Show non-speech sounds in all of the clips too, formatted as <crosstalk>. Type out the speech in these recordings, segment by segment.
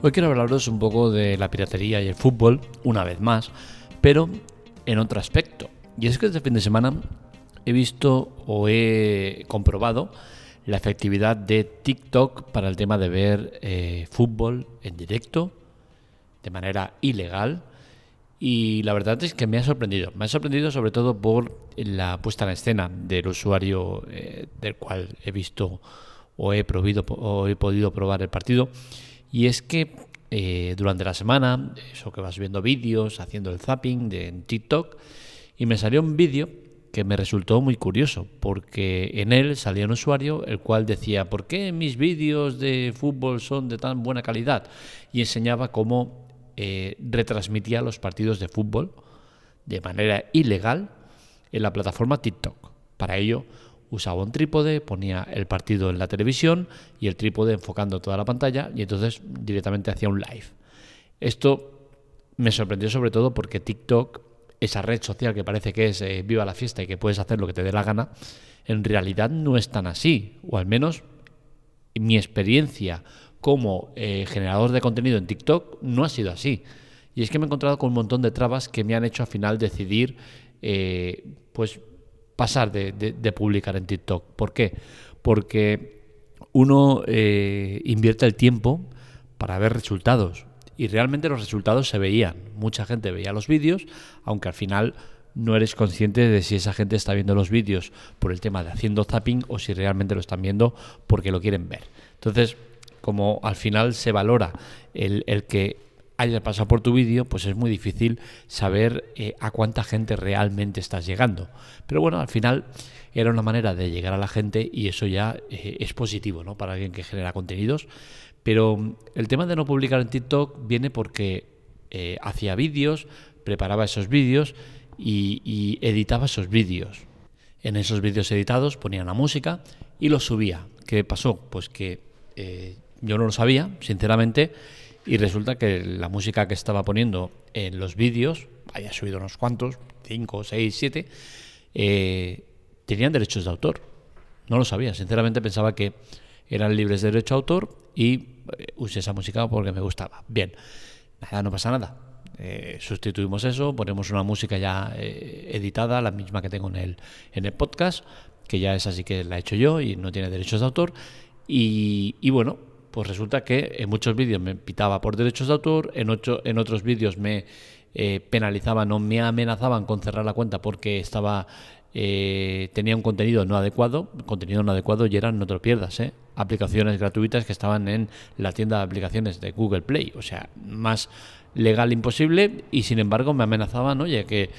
Hoy quiero hablaros un poco de la piratería y el fútbol, una vez más, pero en otro aspecto. Y es que este fin de semana he visto o he comprobado la efectividad de TikTok para el tema de ver eh, fútbol en directo de manera ilegal. Y la verdad es que me ha sorprendido. Me ha sorprendido sobre todo por la puesta en escena del usuario eh, del cual he visto o he, probido, o he podido probar el partido. Y es que eh, durante la semana, eso que vas viendo vídeos, haciendo el zapping de, en TikTok, y me salió un vídeo que me resultó muy curioso, porque en él salía un usuario el cual decía, ¿por qué mis vídeos de fútbol son de tan buena calidad? Y enseñaba cómo eh, retransmitía los partidos de fútbol de manera ilegal en la plataforma TikTok. Para ello, usaba un trípode, ponía el partido en la televisión y el trípode enfocando toda la pantalla y entonces directamente hacía un live. Esto me sorprendió sobre todo porque TikTok, esa red social que parece que es eh, viva la fiesta y que puedes hacer lo que te dé la gana, en realidad no es tan así, o al menos mi experiencia como eh, generador de contenido en TikTok no ha sido así. Y es que me he encontrado con un montón de trabas que me han hecho al final decidir eh, pues pasar de, publicar en TikTok. ¿Por qué? Porque uno eh, invierte el tiempo para ver resultados y realmente los resultados se veían. Mucha gente veía los vídeos, aunque al final no eres consciente de si esa gente está viendo los vídeos por el tema de haciendo zapping o si realmente lo están viendo porque lo quieren ver. Entonces, como al final se valora el, el que haya pasado por tu vídeo, pues es muy difícil saber eh, a cuánta gente realmente estás llegando. Pero bueno, al final era una manera de llegar a la gente y eso ya eh, es positivo, ¿no? Para alguien que genera contenidos. Pero mm, el tema de no publicar en TikTok viene porque eh, hacía vídeos, preparaba esos vídeos y, editaba esos vídeos. En esos vídeos editados ponía la música y los subía. ¿Qué pasó? Pues que yo no lo sabía, sinceramente, y resulta que la música que estaba poniendo en los vídeos, haya subido unos cuantos, 5, 6, 7, tenían derechos de autor. No lo sabía, sinceramente pensaba que eran libres de derecho de autor y eh, usé esa música porque me gustaba. Bien, nada, no pasa nada. Eh, sustituimos eso, ponemos una música ya eh, editada, la misma que tengo en el, en el podcast, que ya es así que la he hecho yo y no tiene derechos de autor. Y bueno, pues resulta que en muchos vídeos me pitaba por derechos de autor, en, ocho, en otros vídeos me eh, penalizaban o me amenazaban con cerrar la cuenta porque estaba eh, tenía un contenido no adecuado, contenido no adecuado y eran, no te lo pierdas, ¿eh? aplicaciones gratuitas que estaban en la tienda de aplicaciones de Google Play, o sea, más legal imposible y sin embargo me amenazaban, oye, que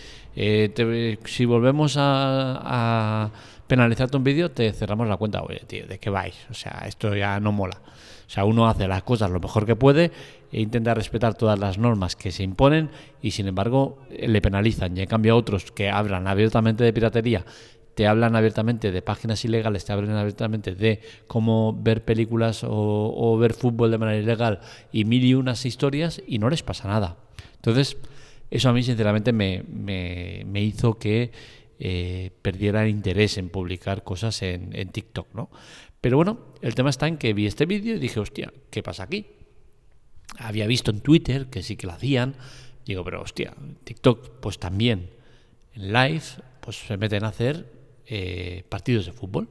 si volvemos a, a penalizarte un vídeo te cerramos la cuenta, oye, tío, ¿de qué vais? O sea, esto ya no mola. O sea, uno hace las cosas lo mejor que puede e intenta respetar todas las normas que se imponen y sin embargo le penalizan. Y en cambio otros que hablan abiertamente de piratería, te hablan abiertamente de páginas ilegales, te hablan abiertamente de cómo ver películas o, ver fútbol de manera ilegal y mil y unas historias y no les pasa nada. Entonces, eso a mí sinceramente me, me, hizo que eh, perdiera interés en publicar cosas en, TikTok, ¿no? Pero bueno, el tema está en que vi este vídeo y dije, hostia, ¿qué pasa aquí? Había visto en Twitter que sí que lo hacían. Digo, pero hostia, TikTok, pues también en live, pues se meten a hacer eh, partidos de fútbol.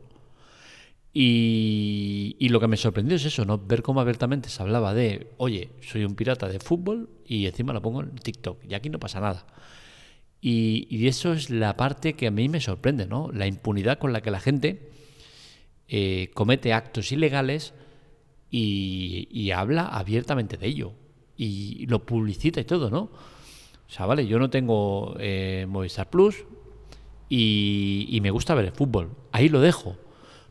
Y, y, lo que me sorprendió es eso, ¿no? Ver cómo abiertamente se hablaba de, oye, soy un pirata de fútbol y encima lo pongo en TikTok y aquí no pasa nada. Y, y eso es la parte que a mí me sorprende, ¿no? La impunidad con la que la gente eh, comete actos ilegales y, habla abiertamente de ello. Y lo publicita y todo, ¿no? O sea, vale, yo no tengo eh, Movistar Plus y, me gusta ver el fútbol. Ahí lo dejo.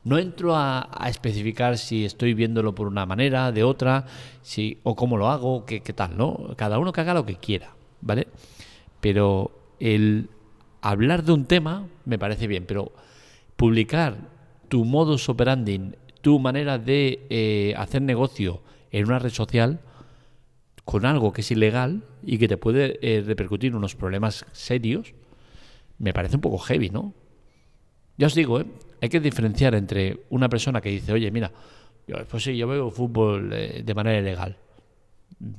No entro a, especificar si estoy viéndolo por una manera, de otra, si, o cómo lo hago, qué, qué tal, ¿no? Cada uno que haga lo que quiera, ¿vale? Pero el hablar de un tema me parece bien, pero publicar tu modus operandi, tu manera de eh, hacer negocio en una red social con algo que es ilegal y que te puede eh, repercutir unos problemas serios, me parece un poco heavy, ¿no? Ya os digo, ¿eh? hay que diferenciar entre una persona que dice, oye, mira, pues sí, yo veo fútbol de manera ilegal.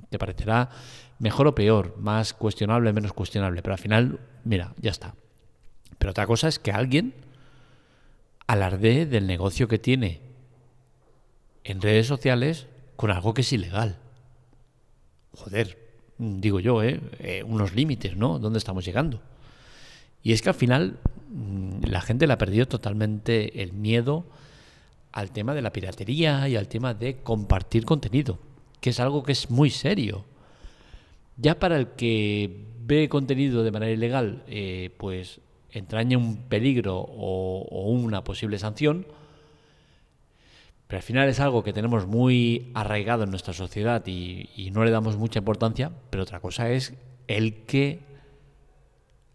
Te parecerá mejor o peor, más cuestionable, menos cuestionable, pero al final, mira, ya está. Pero otra cosa es que alguien alardee del negocio que tiene en redes sociales con algo que es ilegal. Joder, digo yo, ¿eh? eh unos límites, ¿no? ¿Dónde estamos llegando? Y es que al final mm, la gente le ha perdido totalmente el miedo al tema de la piratería y al tema de compartir contenido, que es algo que es muy serio. Ya para el que ve contenido de manera ilegal, eh, pues entraña un peligro o, una posible sanción, pero al final es algo que tenemos muy arraigado en nuestra sociedad y, no le damos mucha importancia, pero otra cosa es el que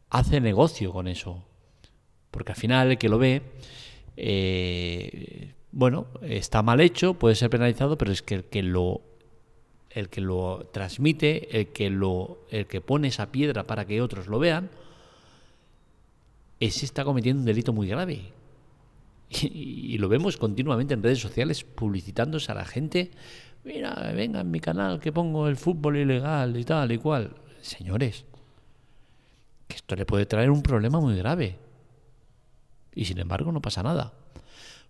hace negocio con eso. Porque al final el que lo ve, eh, bueno, está mal hecho, puede ser penalizado, pero es que el que lo el que lo transmite, el que lo el que pone esa piedra para que otros lo vean, ese está cometiendo un delito muy grave. <laughs> Y, y, lo vemos continuamente en redes sociales publicitándose a la gente. Mira, venga en mi canal que pongo el fútbol ilegal y tal y cual. Señores, que esto le puede traer un problema muy grave. Y sin embargo no pasa nada.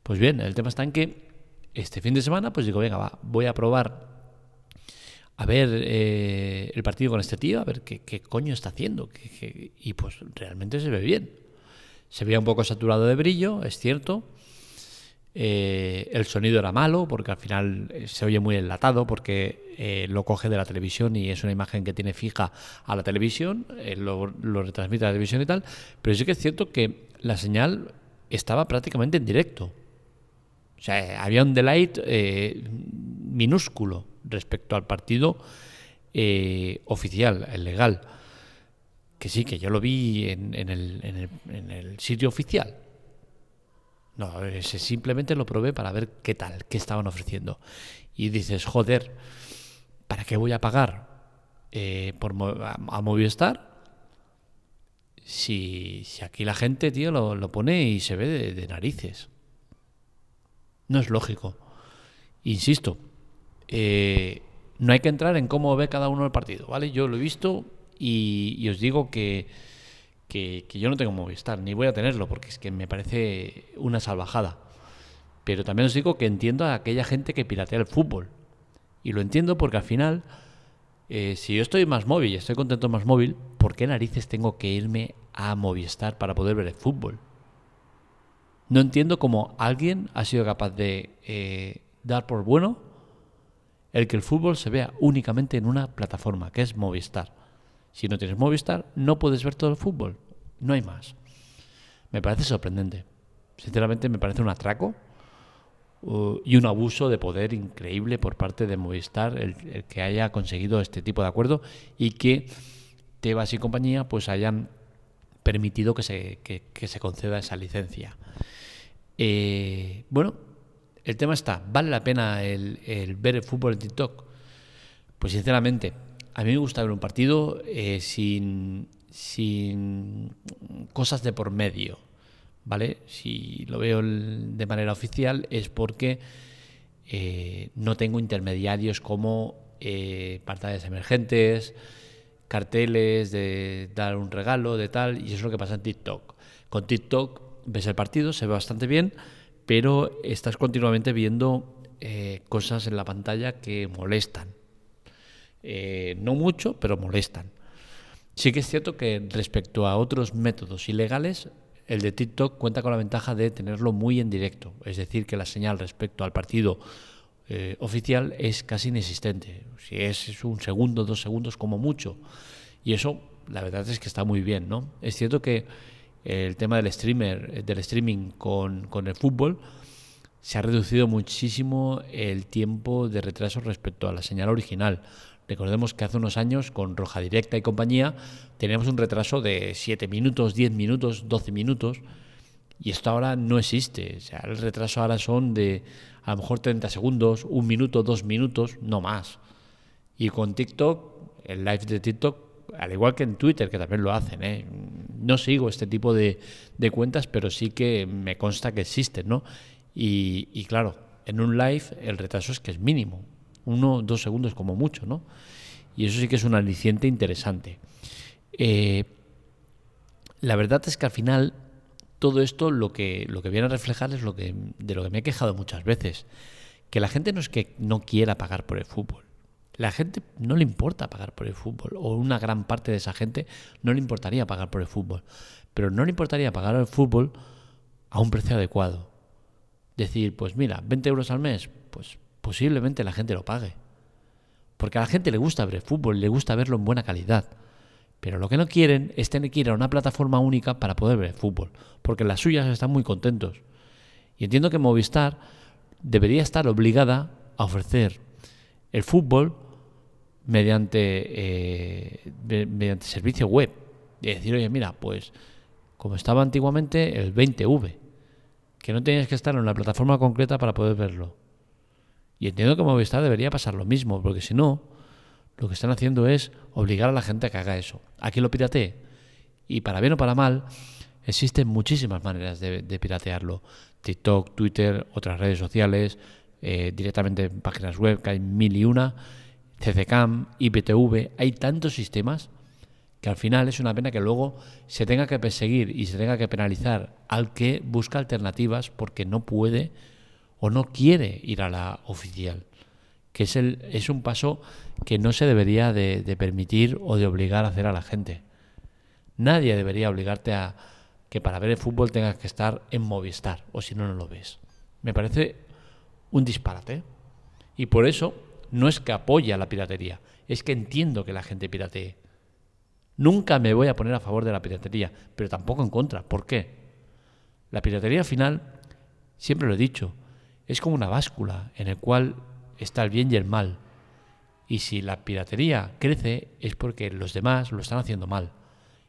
Pues bien, el tema está en que este fin de semana, pues digo, venga, va, voy a probar a ver eh, el partido con este tío, a ver qué, coño está haciendo. y pues realmente se ve bien. Se veía un poco saturado de brillo, es cierto. Eh, el sonido era malo porque al final eh, se oye muy enlatado porque eh, lo coge de la televisión y es una imagen que tiene fija a la televisión, lo, retransmite a la televisión y tal, pero sí que es cierto que la señal estaba prácticamente en directo. O sea, había un delight minúsculo respecto al partido oficial, el legal. Que sí, que yo lo vi en, el, en el sitio oficial no, ese simplemente lo probé para ver qué tal, qué estaban ofreciendo. Y dices, joder, ¿para qué voy a pagar eh, por, a, Movistar? Si, si, aquí la gente, tío, lo, pone y se ve de, narices. No es lógico. Insisto, eh, no hay que entrar en cómo ve cada uno el partido, ¿vale? Yo lo he visto y os digo que que, yo no tengo Movistar, ni voy a tenerlo, porque es que me parece una salvajada. Pero también os digo que entiendo a aquella gente que piratea el fútbol. Y lo entiendo porque al final, eh, si yo estoy más móvil y estoy contento más móvil, ¿por qué narices tengo que irme a Movistar para poder ver el fútbol? No entiendo cómo alguien ha sido capaz de eh, dar por bueno el que el fútbol se vea únicamente en una plataforma, que es Movistar. Si no tienes Movistar, no puedes ver todo el fútbol. No hay más. Me parece sorprendente. Sinceramente me parece un atraco uh, y un abuso de poder increíble por parte de Movistar el, que haya conseguido este tipo de acuerdo y que Tebas y compañía pues hayan permitido que se, se conceda esa licencia. Eh, bueno, el tema está, ¿vale la pena el, ver el fútbol en TikTok? Pues sinceramente, a mí me gusta ver un partido eh, sin, sin cosas de por medio, ¿vale? Si lo veo de manera oficial es porque eh, no tengo intermediarios como eh, pantallas emergentes, carteles de dar un regalo, de tal, y eso es lo que pasa en TikTok. Con TikTok ves el partido, se ve bastante bien, pero estás continuamente viendo cosas en la pantalla que molestan. Eh, no mucho, pero molestan. Sí que es cierto que respecto a otros métodos ilegales, el de TikTok cuenta con la ventaja de tenerlo muy en directo, es decir, que la señal respecto al partido eh, oficial es casi inexistente. Si es, un segundo, dos segundos como mucho. Y eso, la verdad es que está muy bien, ¿no? Es cierto que el tema del streamer, del streaming con, el fútbol, se ha reducido muchísimo el tiempo de retraso respecto a la señal original. Recordemos que hace unos años con Roja Directa y compañía teníamos un retraso de 7 minutos, 10 minutos, 12 minutos y esto ahora no existe. O sea, el retraso ahora son de a lo mejor 30 segundos, un minuto, dos minutos, no más. Y con TikTok, el live de TikTok, al igual que en Twitter, que también lo hacen, ¿eh? No sigo este tipo de, de, cuentas, pero sí que me consta que existen, ¿no? Y, y claro, en un live el retraso es que es mínimo. uno, dos segundos como mucho, ¿no? Y eso sí que es un aliciente interesante. Eh, la verdad es que al final todo esto lo que, lo que viene a reflejar es lo que, de lo que me he quejado muchas veces, que la gente no es que no quiera pagar por el fútbol. La gente no le importa pagar por el fútbol, o una gran parte de esa gente no le importaría pagar por el fútbol, pero no le importaría pagar el fútbol a un precio adecuado. Decir, pues mira, 20 euros al mes, pues posiblemente la gente lo pague. Porque a la gente le gusta ver el fútbol, le gusta verlo en buena calidad. Pero lo que no quieren es tener que ir a una plataforma única para poder ver el fútbol, porque las suyas están muy contentos. Y entiendo que Movistar debería estar obligada a ofrecer el fútbol mediante, eh, mediante servicio web. Y decir, oye, mira, pues como estaba antiguamente el 20V, que no tenías que estar en una plataforma concreta para poder verlo. Y entiendo que Movistar debería pasar lo mismo, porque si no, lo que están haciendo es obligar a la gente a que haga eso, a que lo piratee. Y para bien o para mal, existen muchísimas maneras de, piratearlo. TikTok, Twitter, otras redes sociales, eh, directamente en páginas web, que hay mil y una, CCCAM, IPTV, hay tantos sistemas que al final es una pena que luego se tenga que perseguir y se tenga que penalizar al que busca alternativas porque no puede o no quiere ir a la oficial que es, el, es un paso que no se debería de, permitir o de obligar a hacer a la gente. Nadie debería obligarte a que para ver el fútbol tengas que estar en Movistar, o si no, no lo ves. Me parece un disparate. Y por eso no es que apoye a la piratería, es que entiendo que la gente piratee. Nunca me voy a poner a favor de la piratería, pero tampoco en contra. ¿Por qué? La piratería al final, siempre lo he dicho, es como una báscula en el cual está el bien y el mal. Y si la piratería crece es porque los demás lo están haciendo mal.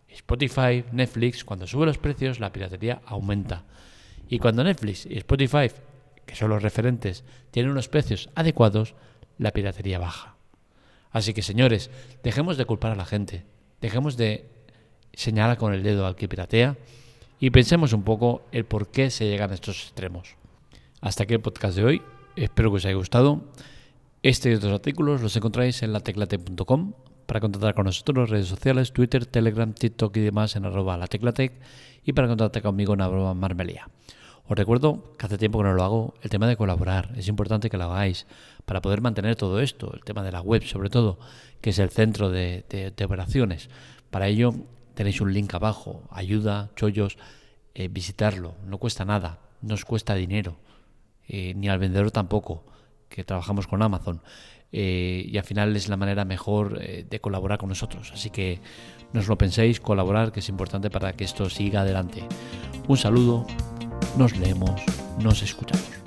Spotify, Netflix, cuando sube los precios, la piratería aumenta. Y cuando Netflix y Spotify, que son los referentes, tienen unos precios adecuados, la piratería baja. Así que señores, dejemos de culpar a la gente, dejemos de señalar con el dedo al que piratea y pensemos un poco el por qué se llegan a estos extremos. Hasta aquí el podcast de hoy. Espero que os haya gustado. Este y otros artículos los encontráis en lateclate.com para contactar con nosotros, redes sociales, Twitter, Telegram, TikTok y demás en arroba lateclatec y para contactar conmigo en arroba marmelia. Os recuerdo que hace tiempo que no lo hago, el tema de colaborar, es importante que lo hagáis para poder mantener todo esto, el tema de la web sobre todo, que es el centro de, operaciones. Para ello tenéis un link abajo, ayuda, chollos, eh, visitarlo, no cuesta nada, no os cuesta dinero eh, ni al vendedor tampoco, que trabajamos con Amazon. Eh, y al final es la manera mejor eh, de colaborar con nosotros. Así que no os lo penséis, colaborar, que es importante para que esto siga adelante. Un saludo, nos leemos, nos escuchamos.